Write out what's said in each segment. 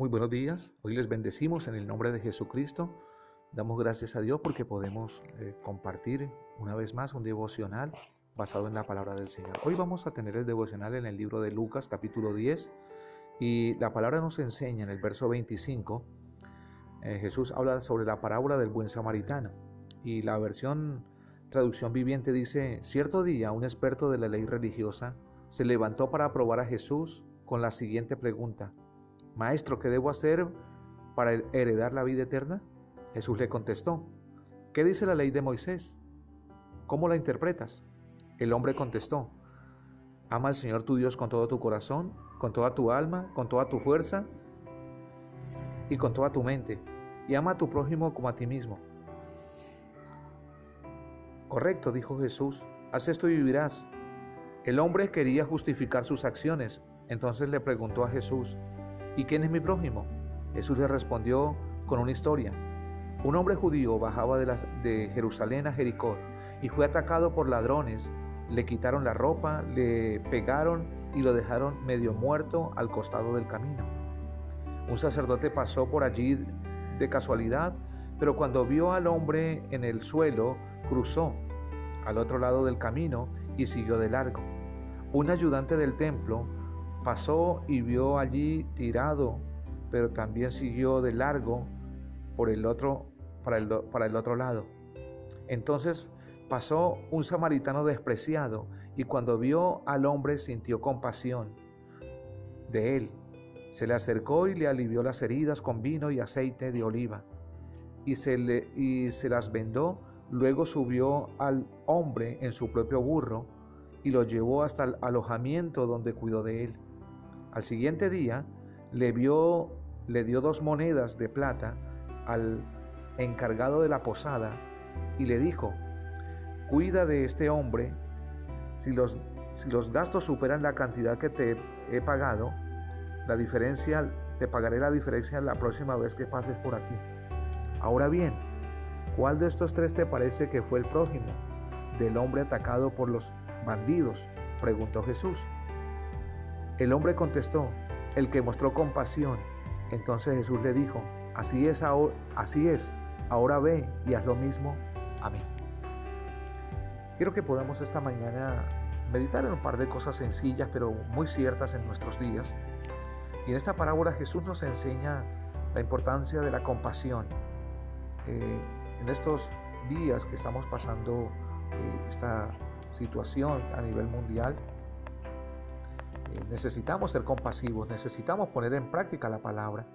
Muy buenos días, hoy les bendecimos en el nombre de Jesucristo. Damos gracias a Dios porque podemos eh, compartir una vez más un devocional basado en la palabra del Señor. Hoy vamos a tener el devocional en el libro de Lucas capítulo 10 y la palabra nos enseña en el verso 25. Eh, Jesús habla sobre la parábola del buen samaritano y la versión traducción viviente dice, cierto día un experto de la ley religiosa se levantó para probar a Jesús con la siguiente pregunta. Maestro, ¿qué debo hacer para heredar la vida eterna? Jesús le contestó, ¿qué dice la ley de Moisés? ¿Cómo la interpretas? El hombre contestó, ama al Señor tu Dios con todo tu corazón, con toda tu alma, con toda tu fuerza y con toda tu mente, y ama a tu prójimo como a ti mismo. Correcto, dijo Jesús, haz esto y vivirás. El hombre quería justificar sus acciones, entonces le preguntó a Jesús, ¿Y quién es mi prójimo? Jesús le respondió con una historia. Un hombre judío bajaba de, Jerusalén a Jericó y fue atacado por ladrones. Le quitaron la ropa, le pegaron y lo dejaron medio muerto al costado del camino. Un sacerdote pasó por allí de casualidad, pero cuando vio al hombre en el suelo, cruzó al otro lado del camino y siguió de largo. Un ayudante del templo Pasó y vio allí tirado, pero también siguió de largo por el otro, para, el, para el otro lado. Entonces pasó un samaritano despreciado y cuando vio al hombre sintió compasión de él. Se le acercó y le alivió las heridas con vino y aceite de oliva y se, le, y se las vendó. Luego subió al hombre en su propio burro y lo llevó hasta el alojamiento donde cuidó de él. Al siguiente día le, vio, le dio dos monedas de plata al encargado de la posada y le dijo, cuida de este hombre, si los, si los gastos superan la cantidad que te he pagado, la diferencia, te pagaré la diferencia la próxima vez que pases por aquí. Ahora bien, ¿cuál de estos tres te parece que fue el prójimo del hombre atacado por los bandidos? preguntó Jesús. El hombre contestó, el que mostró compasión. Entonces Jesús le dijo, así es, ahora, así es, ahora ve y haz lo mismo. Amén. Quiero que podamos esta mañana meditar en un par de cosas sencillas pero muy ciertas en nuestros días. Y en esta parábola Jesús nos enseña la importancia de la compasión. Eh, en estos días que estamos pasando eh, esta situación a nivel mundial, necesitamos ser compasivos, necesitamos poner en práctica la palabra,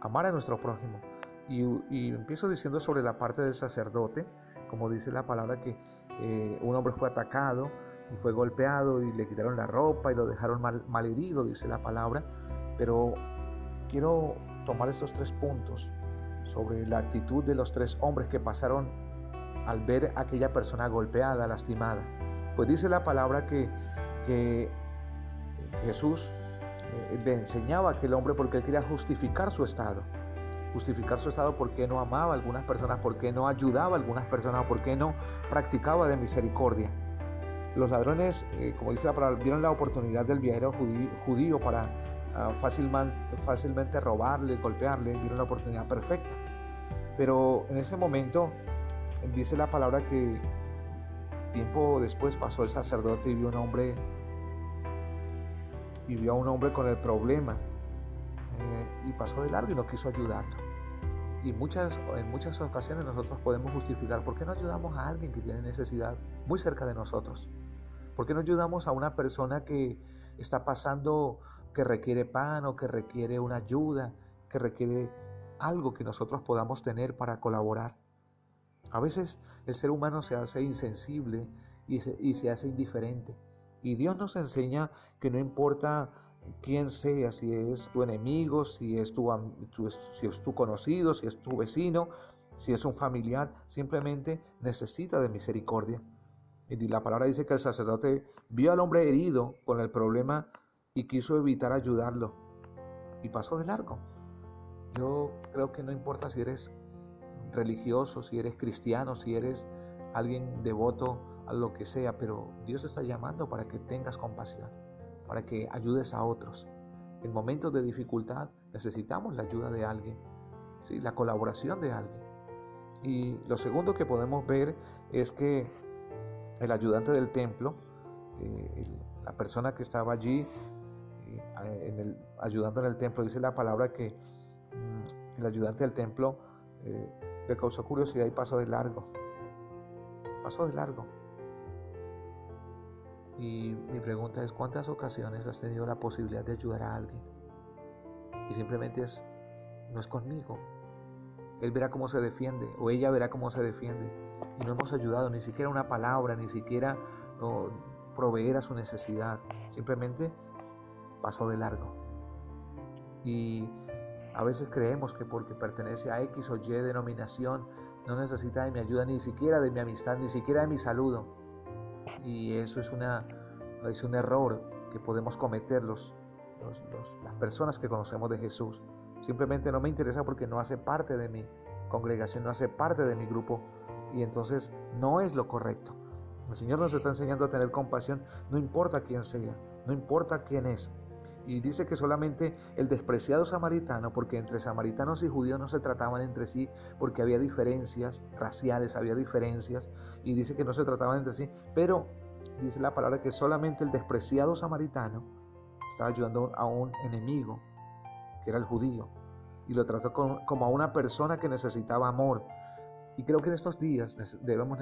amar a nuestro prójimo. Y, empiezo diciendo sobre la parte del sacerdote, como dice la palabra que eh, un hombre fue atacado y fue golpeado y le quitaron la ropa y lo dejaron mal, mal herido, dice la palabra. Pero quiero tomar estos tres puntos sobre la actitud de los tres hombres que pasaron al ver a aquella persona golpeada, lastimada. Pues dice la palabra que, que Jesús eh, le enseñaba a aquel hombre porque él quería justificar su estado. Justificar su estado porque no amaba a algunas personas, porque no ayudaba a algunas personas, porque no practicaba de misericordia. Los ladrones, eh, como dice la palabra, vieron la oportunidad del viajero judío, para ah, fácilmente, fácilmente robarle, golpearle, vieron la oportunidad perfecta. Pero en ese momento dice la palabra que tiempo después pasó el sacerdote y vio un hombre y vio a un hombre con el problema eh, y pasó de largo y no quiso ayudarlo. Y muchas, en muchas ocasiones nosotros podemos justificar por qué no ayudamos a alguien que tiene necesidad muy cerca de nosotros. ¿Por qué no ayudamos a una persona que está pasando, que requiere pan o que requiere una ayuda, que requiere algo que nosotros podamos tener para colaborar? A veces el ser humano se hace insensible y y se hace indiferente. Y Dios nos enseña que no importa quién sea, si es tu enemigo, si es tu, si tu conocido, si es tu vecino, si es un familiar, simplemente necesita de misericordia. Y la palabra dice que el sacerdote vio al hombre herido con el problema y quiso evitar ayudarlo. Y pasó de largo. Yo creo que no importa si eres religioso, si eres cristiano, si eres alguien devoto lo que sea, pero Dios está llamando para que tengas compasión, para que ayudes a otros. En momentos de dificultad necesitamos la ayuda de alguien, ¿sí? la colaboración de alguien. Y lo segundo que podemos ver es que el ayudante del templo, eh, la persona que estaba allí eh, ayudando en el templo, dice la palabra que mm, el ayudante del templo eh, le causó curiosidad y pasó de largo. Pasó de largo. Y mi pregunta es, ¿cuántas ocasiones has tenido la posibilidad de ayudar a alguien? Y simplemente es, no es conmigo. Él verá cómo se defiende o ella verá cómo se defiende. Y no hemos ayudado ni siquiera una palabra, ni siquiera proveer a su necesidad. Simplemente pasó de largo. Y a veces creemos que porque pertenece a X o Y denominación no necesita de mi ayuda, ni siquiera de mi amistad, ni siquiera de mi saludo. Y eso es, una, es un error que podemos cometer los, las personas que conocemos de Jesús. Simplemente no me interesa porque no hace parte de mi congregación, no hace parte de mi grupo. Y entonces no es lo correcto. El Señor nos está enseñando a tener compasión, no importa quién sea, no importa quién es, y dice que solamente el despreciado samaritano, porque entre samaritanos y judíos no se trataban entre sí, porque había diferencias raciales, había diferencias, y dice que no se trataban entre sí, pero dice la palabra que solamente el despreciado samaritano estaba ayudando a un enemigo, que era el judío, y lo trató como a una persona que necesitaba amor. Y creo que en estos días debemos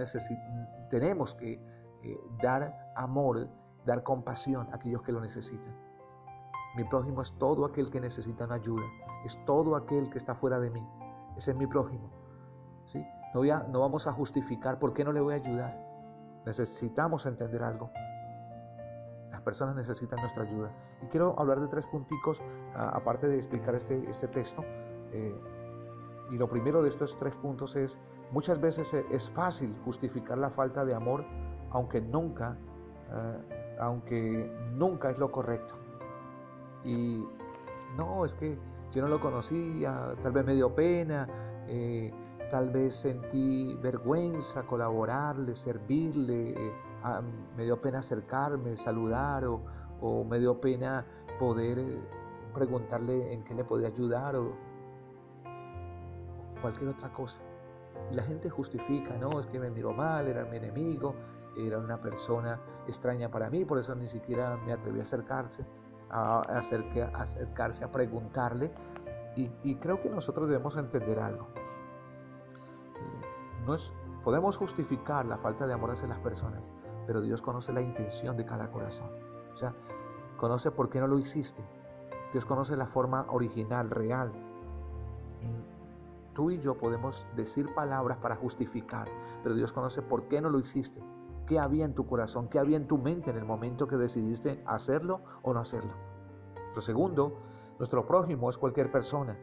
tenemos que eh, dar amor, dar compasión a aquellos que lo necesitan. Mi prójimo es todo aquel que necesita una ayuda, es todo aquel que está fuera de mí. Ese es mi prójimo. ¿sí? No, voy no vamos a justificar por qué no le voy a ayudar. Necesitamos entender algo. Las personas necesitan nuestra ayuda. Y quiero hablar de tres punticos, aparte de explicar este, este texto. Eh, y lo primero de estos tres puntos es, muchas veces es fácil justificar la falta de amor, aunque nunca, eh, aunque nunca es lo correcto. Y no, es que yo no lo conocía, tal vez me dio pena, eh, tal vez sentí vergüenza colaborarle, servirle, eh, me dio pena acercarme, saludar o, me dio pena poder eh, preguntarle en qué le podía ayudar o cualquier otra cosa. la gente justifica, no, es que me miró mal, era mi enemigo, era una persona extraña para mí, por eso ni siquiera me atreví a acercarse a acercarse a preguntarle. Y, creo que nosotros debemos entender algo. No es, podemos justificar la falta de amor hacia las personas, pero Dios conoce la intención de cada corazón. O sea, conoce por qué no lo hiciste. Dios conoce la forma original, real. Tú y yo podemos decir palabras para justificar, pero Dios conoce por qué no lo hiciste qué había en tu corazón, qué había en tu mente en el momento que decidiste hacerlo o no hacerlo. Lo segundo, nuestro prójimo es cualquier persona,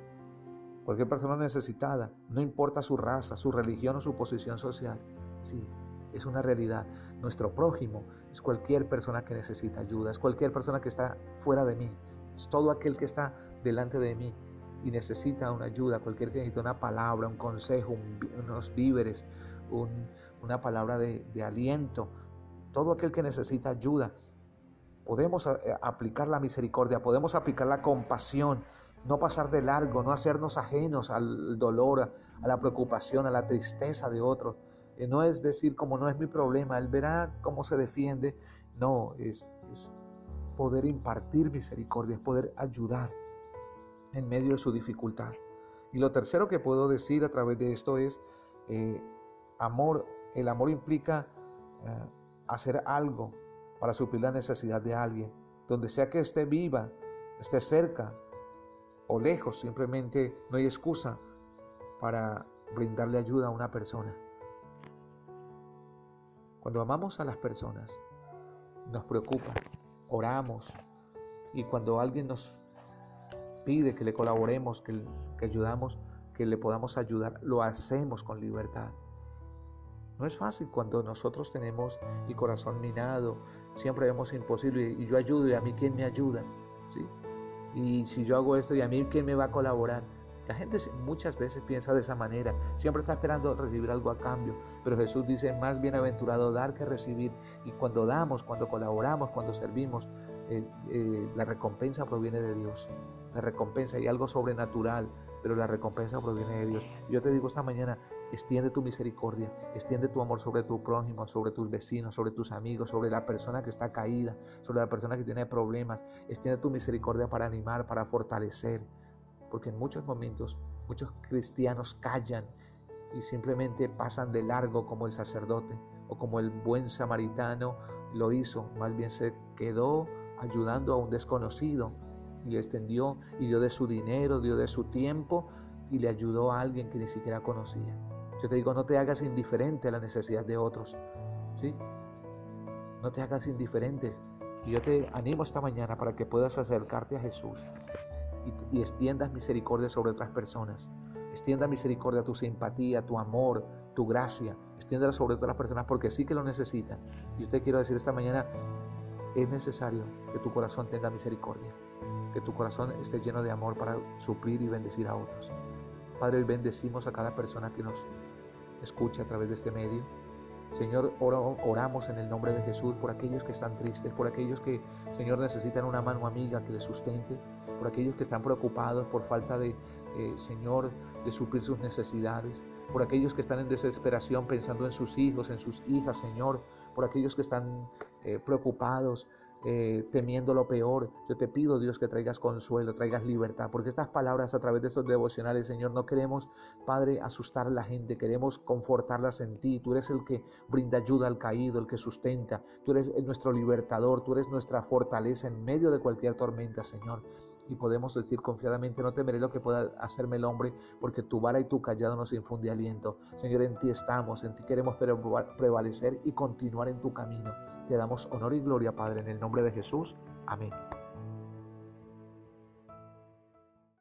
cualquier persona necesitada, no importa su raza, su religión o su posición social. Sí, es una realidad. Nuestro prójimo es cualquier persona que necesita ayuda, es cualquier persona que está fuera de mí, es todo aquel que está delante de mí y necesita una ayuda, cualquier que necesita una palabra, un consejo, unos víveres, una palabra de, aliento, todo aquel que necesita ayuda. Podemos eh, aplicar la misericordia, podemos aplicar la compasión, no pasar de largo, no hacernos ajenos al dolor, a la preocupación, a la tristeza de otros. Eh, no es decir, como no es mi problema, él verá cómo se defiende. No, es, poder impartir misericordia, es poder ayudar en medio de su dificultad. Y lo tercero que puedo decir a través de esto es, eh, amor, el amor implica eh, hacer algo para suplir la necesidad de alguien, donde sea que esté viva, esté cerca o lejos, simplemente no hay excusa para brindarle ayuda a una persona. Cuando amamos a las personas, nos preocupa, oramos y cuando alguien nos pide que le colaboremos, que, que ayudamos, que le podamos ayudar, lo hacemos con libertad. No es fácil cuando nosotros tenemos el corazón minado, siempre vemos imposible y yo ayudo y a mí quién me ayuda, ¿sí? Y si yo hago esto y a mí quién me va a colaborar. La gente muchas veces piensa de esa manera, siempre está esperando recibir algo a cambio, pero Jesús dice, más bienaventurado dar que recibir. Y cuando damos, cuando colaboramos, cuando servimos, eh, eh, la recompensa proviene de Dios. la recompensa y algo sobrenatural, pero la recompensa proviene de Dios. Yo te digo esta mañana, extiende tu misericordia, extiende tu amor sobre tu prójimo, sobre tus vecinos, sobre tus amigos, sobre la persona que está caída, sobre la persona que tiene problemas. Extiende tu misericordia para animar, para fortalecer, porque en muchos momentos muchos cristianos callan y simplemente pasan de largo como el sacerdote o como el buen samaritano lo hizo, más bien se quedó ayudando a un desconocido y le extendió y dio de su dinero, dio de su tiempo y le ayudó a alguien que ni siquiera conocía. Yo te digo, no te hagas indiferente a la necesidad de otros, ¿sí? No te hagas indiferente. Y yo te animo esta mañana para que puedas acercarte a Jesús y, extiendas misericordia sobre otras personas. Extienda misericordia, tu simpatía, tu amor, tu gracia. Extiéndela sobre otras personas porque sí que lo necesitan. Y yo te quiero decir esta mañana, es necesario que tu corazón tenga misericordia, que tu corazón esté lleno de amor para suplir y bendecir a otros. Padre, hoy bendecimos a cada persona que nos escucha a través de este medio. Señor, oramos en el nombre de Jesús por aquellos que están tristes, por aquellos que, Señor, necesitan una mano amiga que les sustente, por aquellos que están preocupados por falta de, eh, Señor, de suplir sus necesidades, por aquellos que están en desesperación pensando en sus hijos, en sus hijas, Señor, por aquellos que están eh, preocupados, eh, temiendo lo peor. Yo te pido, Dios, que traigas consuelo, traigas libertad, porque estas palabras a través de estos devocionales, Señor, no queremos, Padre, asustar a la gente, queremos confortarlas en ti. Tú eres el que brinda ayuda al caído, el que sustenta. Tú eres nuestro libertador, tú eres nuestra fortaleza en medio de cualquier tormenta, Señor y podemos decir confiadamente, no temeré lo que pueda hacerme el hombre, porque tu vara y tu callado nos infunde aliento. Señor, en ti estamos, en ti queremos prevalecer y continuar en tu camino. Te damos honor y gloria, Padre, en el nombre de Jesús. Amén.